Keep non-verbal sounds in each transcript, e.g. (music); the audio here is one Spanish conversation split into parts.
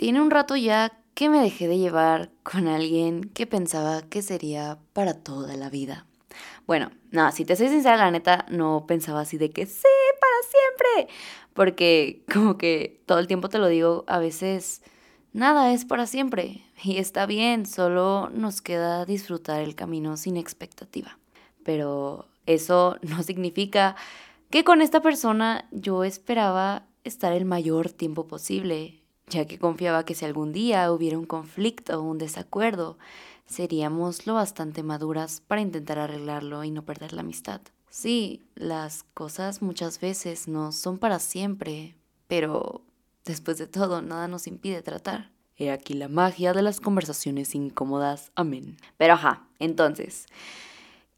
Tiene un rato ya que me dejé de llevar con alguien que pensaba que sería para toda la vida. Bueno, no, si te soy sincera, la neta, no pensaba así de que sí, para siempre. Porque como que todo el tiempo te lo digo, a veces nada es para siempre. Y está bien, solo nos queda disfrutar el camino sin expectativa. Pero eso no significa que con esta persona yo esperaba estar el mayor tiempo posible ya que confiaba que si algún día hubiera un conflicto o un desacuerdo, seríamos lo bastante maduras para intentar arreglarlo y no perder la amistad. Sí, las cosas muchas veces no son para siempre, pero después de todo nada nos impide tratar. He aquí la magia de las conversaciones incómodas. Amén. Pero ajá, entonces,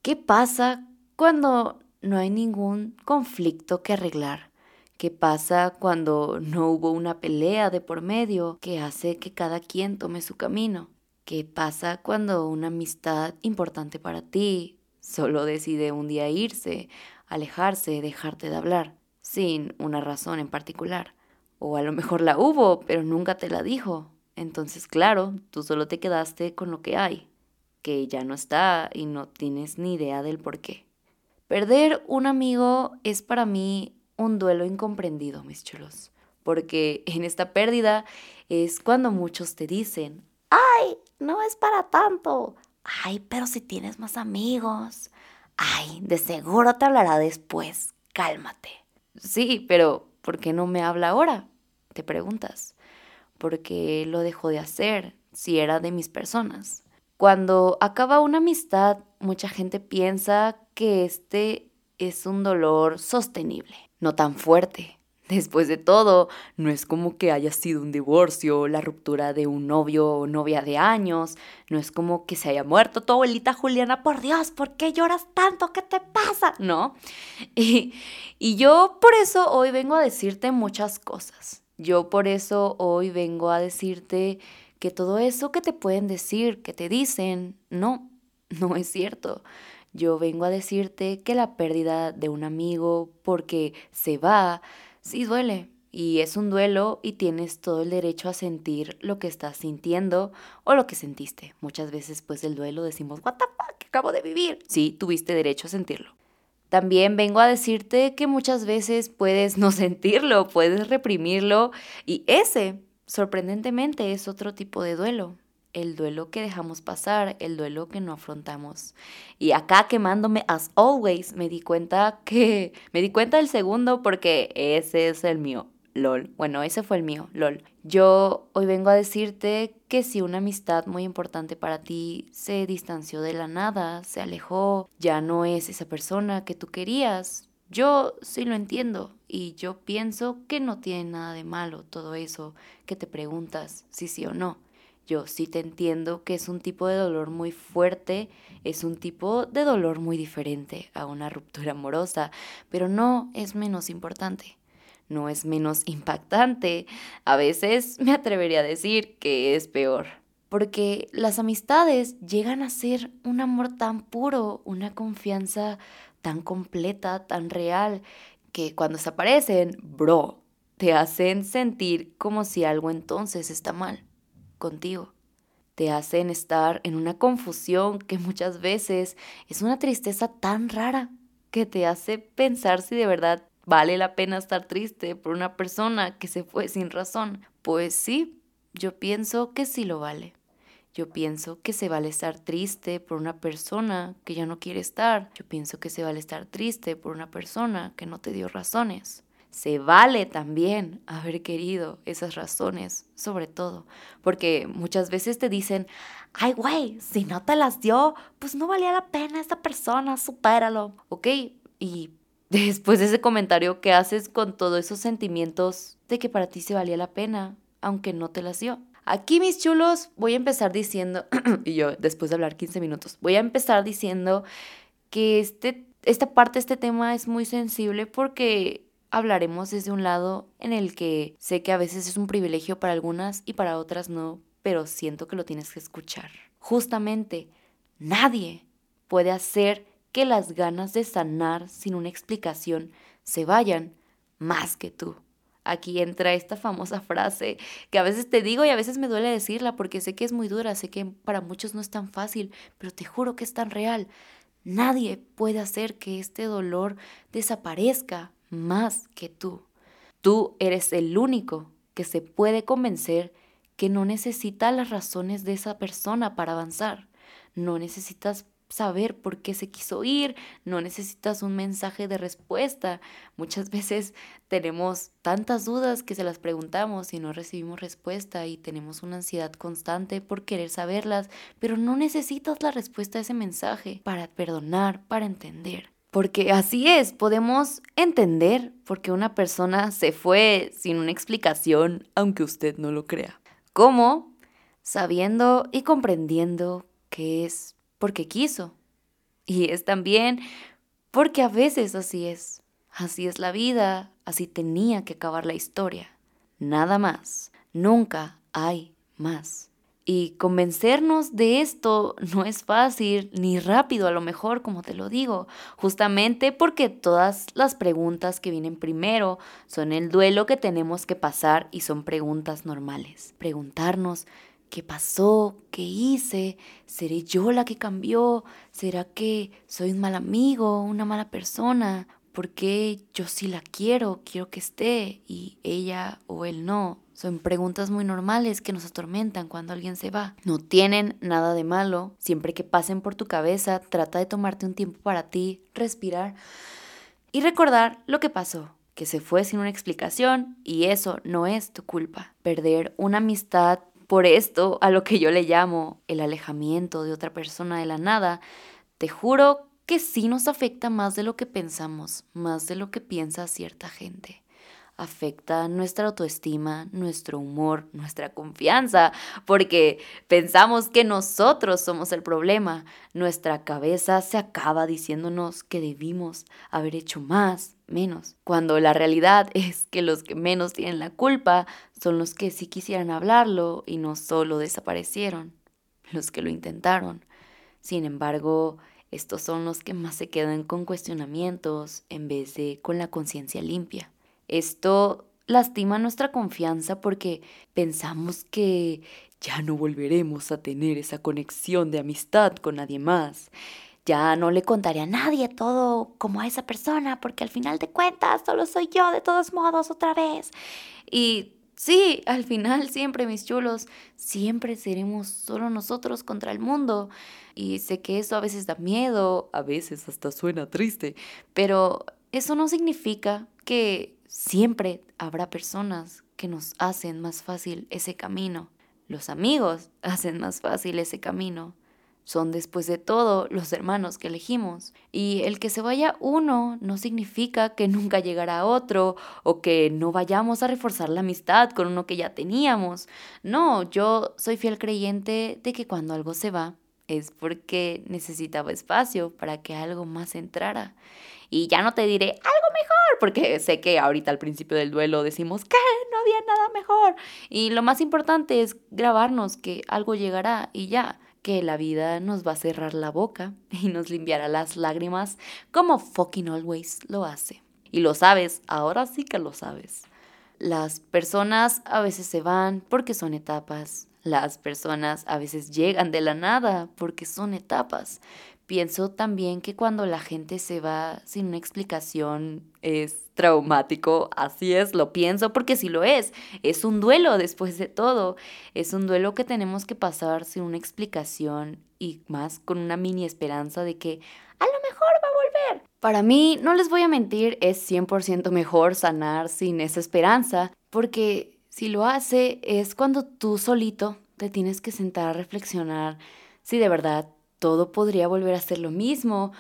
¿qué pasa cuando no hay ningún conflicto que arreglar? ¿Qué pasa cuando no hubo una pelea de por medio que hace que cada quien tome su camino? ¿Qué pasa cuando una amistad importante para ti solo decide un día irse, alejarse, dejarte de hablar, sin una razón en particular? O a lo mejor la hubo, pero nunca te la dijo. Entonces, claro, tú solo te quedaste con lo que hay, que ya no está y no tienes ni idea del por qué. Perder un amigo es para mí un duelo incomprendido, mis chulos, porque en esta pérdida es cuando muchos te dicen, ay, no es para tanto, ay, pero si tienes más amigos, ay, de seguro te hablará después, cálmate. Sí, pero ¿por qué no me habla ahora? Te preguntas. Porque lo dejó de hacer si era de mis personas. Cuando acaba una amistad, mucha gente piensa que este es un dolor sostenible, no tan fuerte. Después de todo, no es como que haya sido un divorcio, la ruptura de un novio o novia de años, no es como que se haya muerto tu abuelita Juliana, por Dios, ¿por qué lloras tanto? ¿Qué te pasa? ¿No? (laughs) Y, y yo por eso hoy vengo a decirte muchas cosas. Yo por eso hoy vengo a decirte que todo eso que te pueden decir, que te dicen, no, (laughs) no es cierto. Yo vengo a decirte que la pérdida de un amigo porque se va, sí duele. Y es un duelo y tienes todo el derecho a sentir lo que estás sintiendo o lo que sentiste. Muchas veces después del duelo decimos, what the acabo de vivir. Sí, tuviste derecho a sentirlo. También vengo a decirte que muchas veces puedes no (laughs) sentirlo, puedes reprimirlo y ese, sorprendentemente, es otro tipo de duelo el duelo que dejamos pasar, el duelo que no afrontamos. Y acá quemándome as always, me di cuenta que me di cuenta del segundo porque ese es el mío. LOL. Bueno, ese fue el mío, LOL. Yo hoy vengo a decirte que si una amistad muy importante para ti se distanció de la nada, se alejó, ya no es esa persona que tú querías, yo sí lo entiendo y yo pienso que no tiene nada de malo todo eso que te preguntas si sí o no. Yo sí te entiendo que es un tipo de dolor muy fuerte, es un tipo de dolor muy diferente a una ruptura amorosa, pero no es menos importante, no es menos impactante. A veces me atrevería a decir que es peor. Porque las amistades llegan a ser un amor tan puro, una confianza tan completa, tan real, que cuando se aparecen, bro, te hacen sentir como si algo entonces está mal contigo. Te hacen estar en una confusión que muchas veces es una tristeza tan rara que te hace pensar si de verdad vale la pena estar triste por una persona que se fue sin razón. Pues sí, yo pienso que sí lo vale. Yo pienso que se vale estar triste por una persona que ya no quiere estar. Yo pienso que se vale estar triste por una persona que no te dio razones se vale también haber querido esas razones, sobre todo, porque muchas veces te dicen, ay, güey, si no te las dio, pues no valía la pena esta persona, supéralo, ¿ok? Y (laughs) después de ese comentario, ¿qué haces con todos esos sentimientos de que para ti se valía la pena, aunque no te las dio? Aquí, mis chulos, voy a empezar diciendo, (clears throat) y yo después de hablar 15 minutos, voy a empezar diciendo que este, esta parte, este tema es muy sensible porque hablaremos desde un lado en el que sé que a veces es un privilegio para algunas y para otras no, pero siento que lo tienes que escuchar. Justamente, nadie puede hacer que las ganas de sanar sin una explicación se vayan más que tú. Aquí entra esta famosa frase que a veces te digo y a veces me duele decirla porque sé que es muy dura, sé que para muchos no es tan fácil, pero te juro que es tan real. Nadie puede hacer que este dolor desaparezca más que tú. Tú eres el único que se puede convencer que no necesita las razones de esa persona para avanzar. No necesitas saber por qué se quiso ir, no necesitas un mensaje de respuesta. Muchas (laughs) veces tenemos tantas dudas que se las preguntamos y no recibimos respuesta y tenemos una ansiedad constante por querer saberlas, pero no necesitas la respuesta a ese mensaje para perdonar, para entender. Porque así es, podemos entender por qué una persona se fue sin una explicación, aunque usted no lo crea. ¿Cómo? Sabiendo y comprendiendo que es porque quiso. Y es también porque a veces así es. Así es la vida, así tenía que acabar la historia. Nada más. Nunca hay más. Y convencernos de esto no es fácil ni rápido a lo mejor, como te lo digo, justamente porque todas las preguntas que vienen primero son el duelo que tenemos que pasar y son preguntas normales. Preguntarnos ¿Qué pasó? ¿Qué hice? ¿Seré yo la que cambió? ¿Será que soy un mal amigo, una mala persona? ¿Por qué yo sí la quiero, quiero que esté y ella o él no? Son preguntas muy normales que nos atormentan cuando alguien se va. No tienen nada de malo. Siempre que pasen por tu cabeza, trata de tomarte un tiempo para ti, respirar y recordar lo que pasó que se fue sin una explicación y eso no es tu culpa. Perder una amistad por esto, a lo que yo le llamo el alejamiento de otra persona de la nada, te juro que sí nos afecta más de lo que pensamos, más de lo que piensa cierta gente. Afecta nuestra autoestima, nuestro humor, nuestra confianza, porque pensamos que nosotros somos el problema. Nuestra cabeza se acaba diciéndonos que debimos haber hecho más, menos, cuando la realidad (laughs) es que los que menos tienen la culpa son los que sí quisieran hablarlo y no solo desaparecieron, los que lo intentaron. Sin embargo, estos son los que más se quedan con cuestionamientos en vez de con la conciencia limpia. Esto lastima nuestra confianza porque pensamos que ya no volveremos a tener esa conexión de amistad con nadie más ya no le contaré a nadie todo como a esa persona, porque al final de cuentas solo soy yo de todos modos otra vez. Y sí, al final siempre, mis chulos, siempre seremos solo nosotros contra el mundo. Y sé que eso a veces da miedo, a veces hasta suena triste, pero eso no significa que siempre habrá personas que nos hacen más fácil ese camino. Los amigos (laughs) hacen más fácil ese camino. Son después de todo los hermanos que elegimos. Y el que se vaya uno no significa que nunca llegará otro o que no vayamos a reforzar la amistad con uno que ya teníamos. No, yo soy fiel creyente de que cuando algo se va es porque necesitaba espacio para que algo más entrara. Y ya no te diré algo mejor, porque sé que ahorita al principio del duelo decimos que no había nada mejor. Y lo más importante es grabarnos que algo llegará y ya que la vida nos va a cerrar la boca (laughs) y nos limpiará las lágrimas como fucking always lo hace. Y lo sabes, ahora sí que lo sabes. Las personas a veces se van porque son etapas. Las personas a veces llegan de la nada porque son etapas. Pienso también que cuando la gente se va sin una explicación es traumático, así es, lo pienso porque sí lo es. Es un duelo después de todo. Es un duelo que tenemos que pasar sin una explicación y más con una mini esperanza de que a lo mejor va a volver. Para mí, no les voy a mentir, es 100% mejor sanar sin esa esperanza porque si lo hace es cuando tú solito te tienes que sentar a reflexionar si de verdad todo podría volver a ser lo mismo,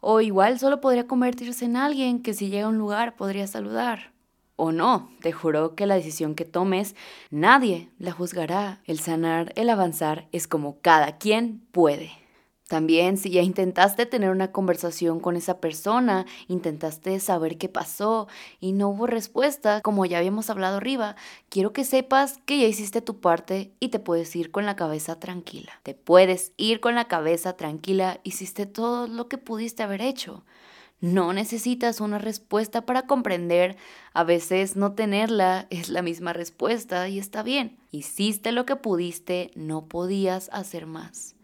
o igual solo podría convertirse en alguien que si llega a un lugar podría saludar. O no, te juro que la decisión que tomes nadie la juzgará. El sanar, el avanzar es como cada quien puede. También si ya intentaste tener una conversación con esa persona, intentaste saber qué pasó y no hubo respuesta, como ya habíamos hablado arriba, quiero que sepas que ya hiciste tu parte y te puedes ir con la cabeza tranquila. Te puedes ir con la cabeza tranquila, hiciste todo lo que pudiste haber hecho. No necesitas una respuesta para comprender. A veces no tenerla es la misma respuesta y está bien. Hiciste lo que pudiste, no podías hacer más.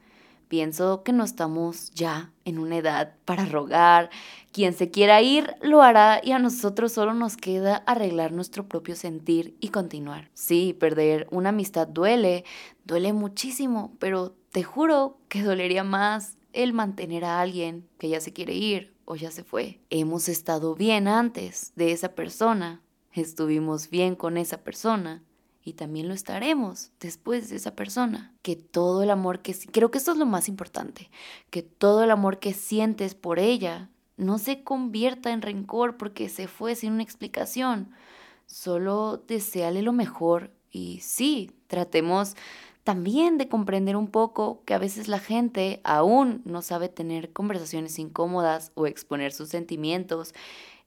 Pienso que no estamos ya en una edad para rogar. Quien se quiera ir lo hará y a nosotros solo nos queda arreglar nuestro propio sentir y continuar. Sí, perder una amistad duele, duele muchísimo, pero te juro que dolería más el mantener a alguien que ya se quiere ir o ya se fue. Hemos estado bien antes de esa persona, estuvimos bien con esa persona y también lo estaremos después de esa persona. Que todo el amor que creo que esto es lo más importante, que todo el amor que sientes por ella no se convierta en rencor porque se fue sin una explicación. Solo deseale lo mejor y sí, tratemos también de comprender un poco que a veces la gente aún no sabe tener conversaciones incómodas o exponer sus sentimientos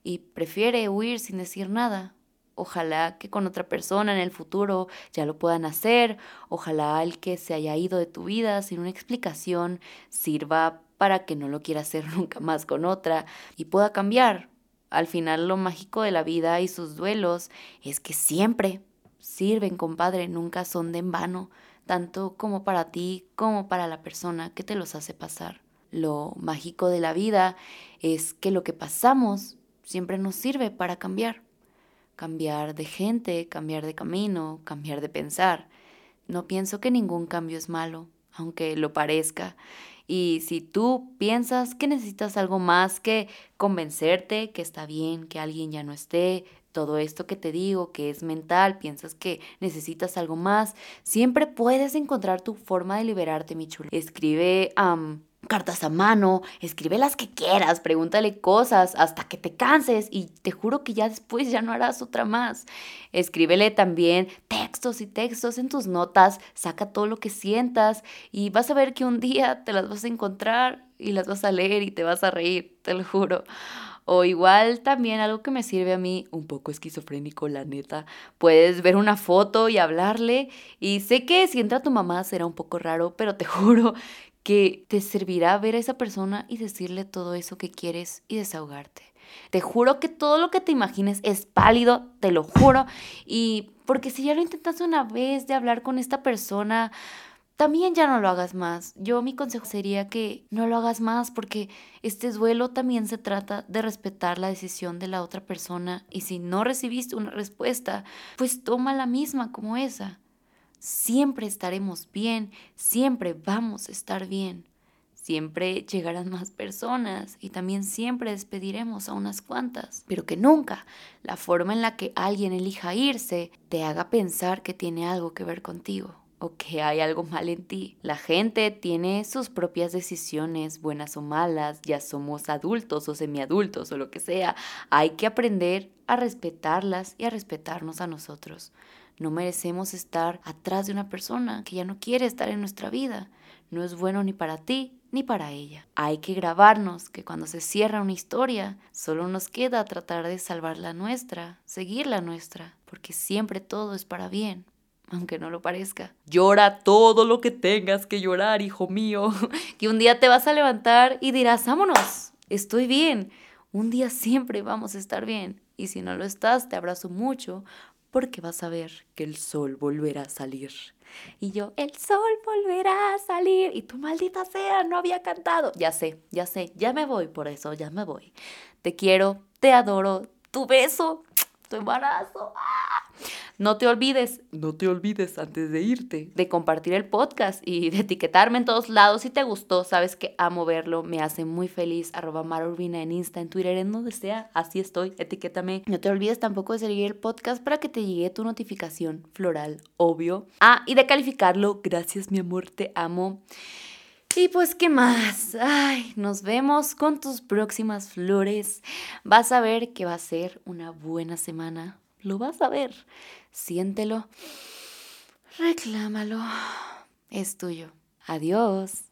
y prefiere huir sin decir nada. Ojalá que con otra persona en el futuro ya lo puedan hacer. Ojalá el que se haya ido de tu vida sin una explicación sirva para que no lo quiera hacer (laughs) nunca más con otra y pueda cambiar. Al final lo mágico de la vida y sus duelos es que siempre sirven, compadre, nunca son de en vano, tanto como para ti como para la persona que te los hace pasar. Lo mágico de la vida es que lo que pasamos siempre nos sirve para cambiar cambiar de gente, cambiar de camino, cambiar de pensar. No pienso que ningún cambio es malo, aunque lo parezca. Y si tú piensas que necesitas algo más que convencerte que está bien, que alguien ya no esté, todo esto que te digo, que es mental, piensas que necesitas algo más, siempre puedes encontrar tu forma de liberarte, mi chulo. Escribe a cartas a mano, escribe las que quieras, pregúntale cosas hasta que te canses y te juro que ya después ya no harás otra más. Escríbele también textos y textos en tus notas, saca todo lo que sientas y vas a ver que un día te las vas a encontrar y las vas a leer y te vas a reír, te lo juro. O igual también algo que me sirve a mí, un poco esquizofrénico, la neta. Puedes ver una foto y hablarle. Y sé que si entra tu mamá será un poco raro, pero te (laughs) juro que te servirá ver a esa persona y decirle todo eso que quieres y desahogarte. Te juro que todo lo que te imagines es pálido, te lo juro. Y porque si ya lo intentas una vez de hablar con esta persona, también ya no lo hagas más. Yo mi consejo sería que no lo hagas más porque este duelo también se trata de respetar la decisión de la otra persona y si no recibiste una respuesta, pues toma la misma como esa siempre estaremos bien, siempre vamos a estar bien. Siempre llegarán más personas y también siempre despediremos a unas cuantas, pero que nunca la forma en la que alguien elija irse te haga pensar que tiene algo que ver contigo o que hay algo mal en ti. La gente tiene sus propias decisiones, buenas o malas, ya somos adultos o semiadultos o lo que sea. Hay que aprender a respetarlas y a respetarnos a nosotros. No merecemos estar atrás de una persona que ya no quiere estar en nuestra vida. No es bueno ni para ti ni para ella. Hay que grabarnos que cuando se cierra una historia, solo nos queda tratar de salvar la nuestra, seguir la nuestra, porque siempre todo es para bien aunque no lo parezca. Llora todo lo que tengas que llorar, hijo mío, (laughs) que un día te vas a levantar y dirás, vámonos, estoy bien. Un día siempre vamos a estar bien. Y si no lo estás, te abrazo mucho, porque vas a ver que el sol volverá a salir. Y yo, el sol volverá a salir. Y tu maldita sea, no había cantado. Ya sé, ya sé, ya me voy por eso, ya me voy. Te quiero, te adoro, tu beso, tu embarazo. ¡Ah! No te olvides, no te olvides antes de irte, de compartir el podcast y de etiquetarme en todos lados si te gustó. Sabes que amo verlo, me hace muy feliz. Arroba Marurbina en Insta, en Twitter, en donde sea. Así estoy, etiquétame. No te olvides tampoco de seguir el podcast para que te llegue tu notificación floral, obvio. Ah, y de calificarlo. Gracias, mi amor, te amo. Y pues, ¿qué más? Ay, nos vemos con tus próximas flores. Vas a ver que va a ser una buena semana. Lo vas a ver. Siéntelo. Reclámalo. Es tuyo. Adiós.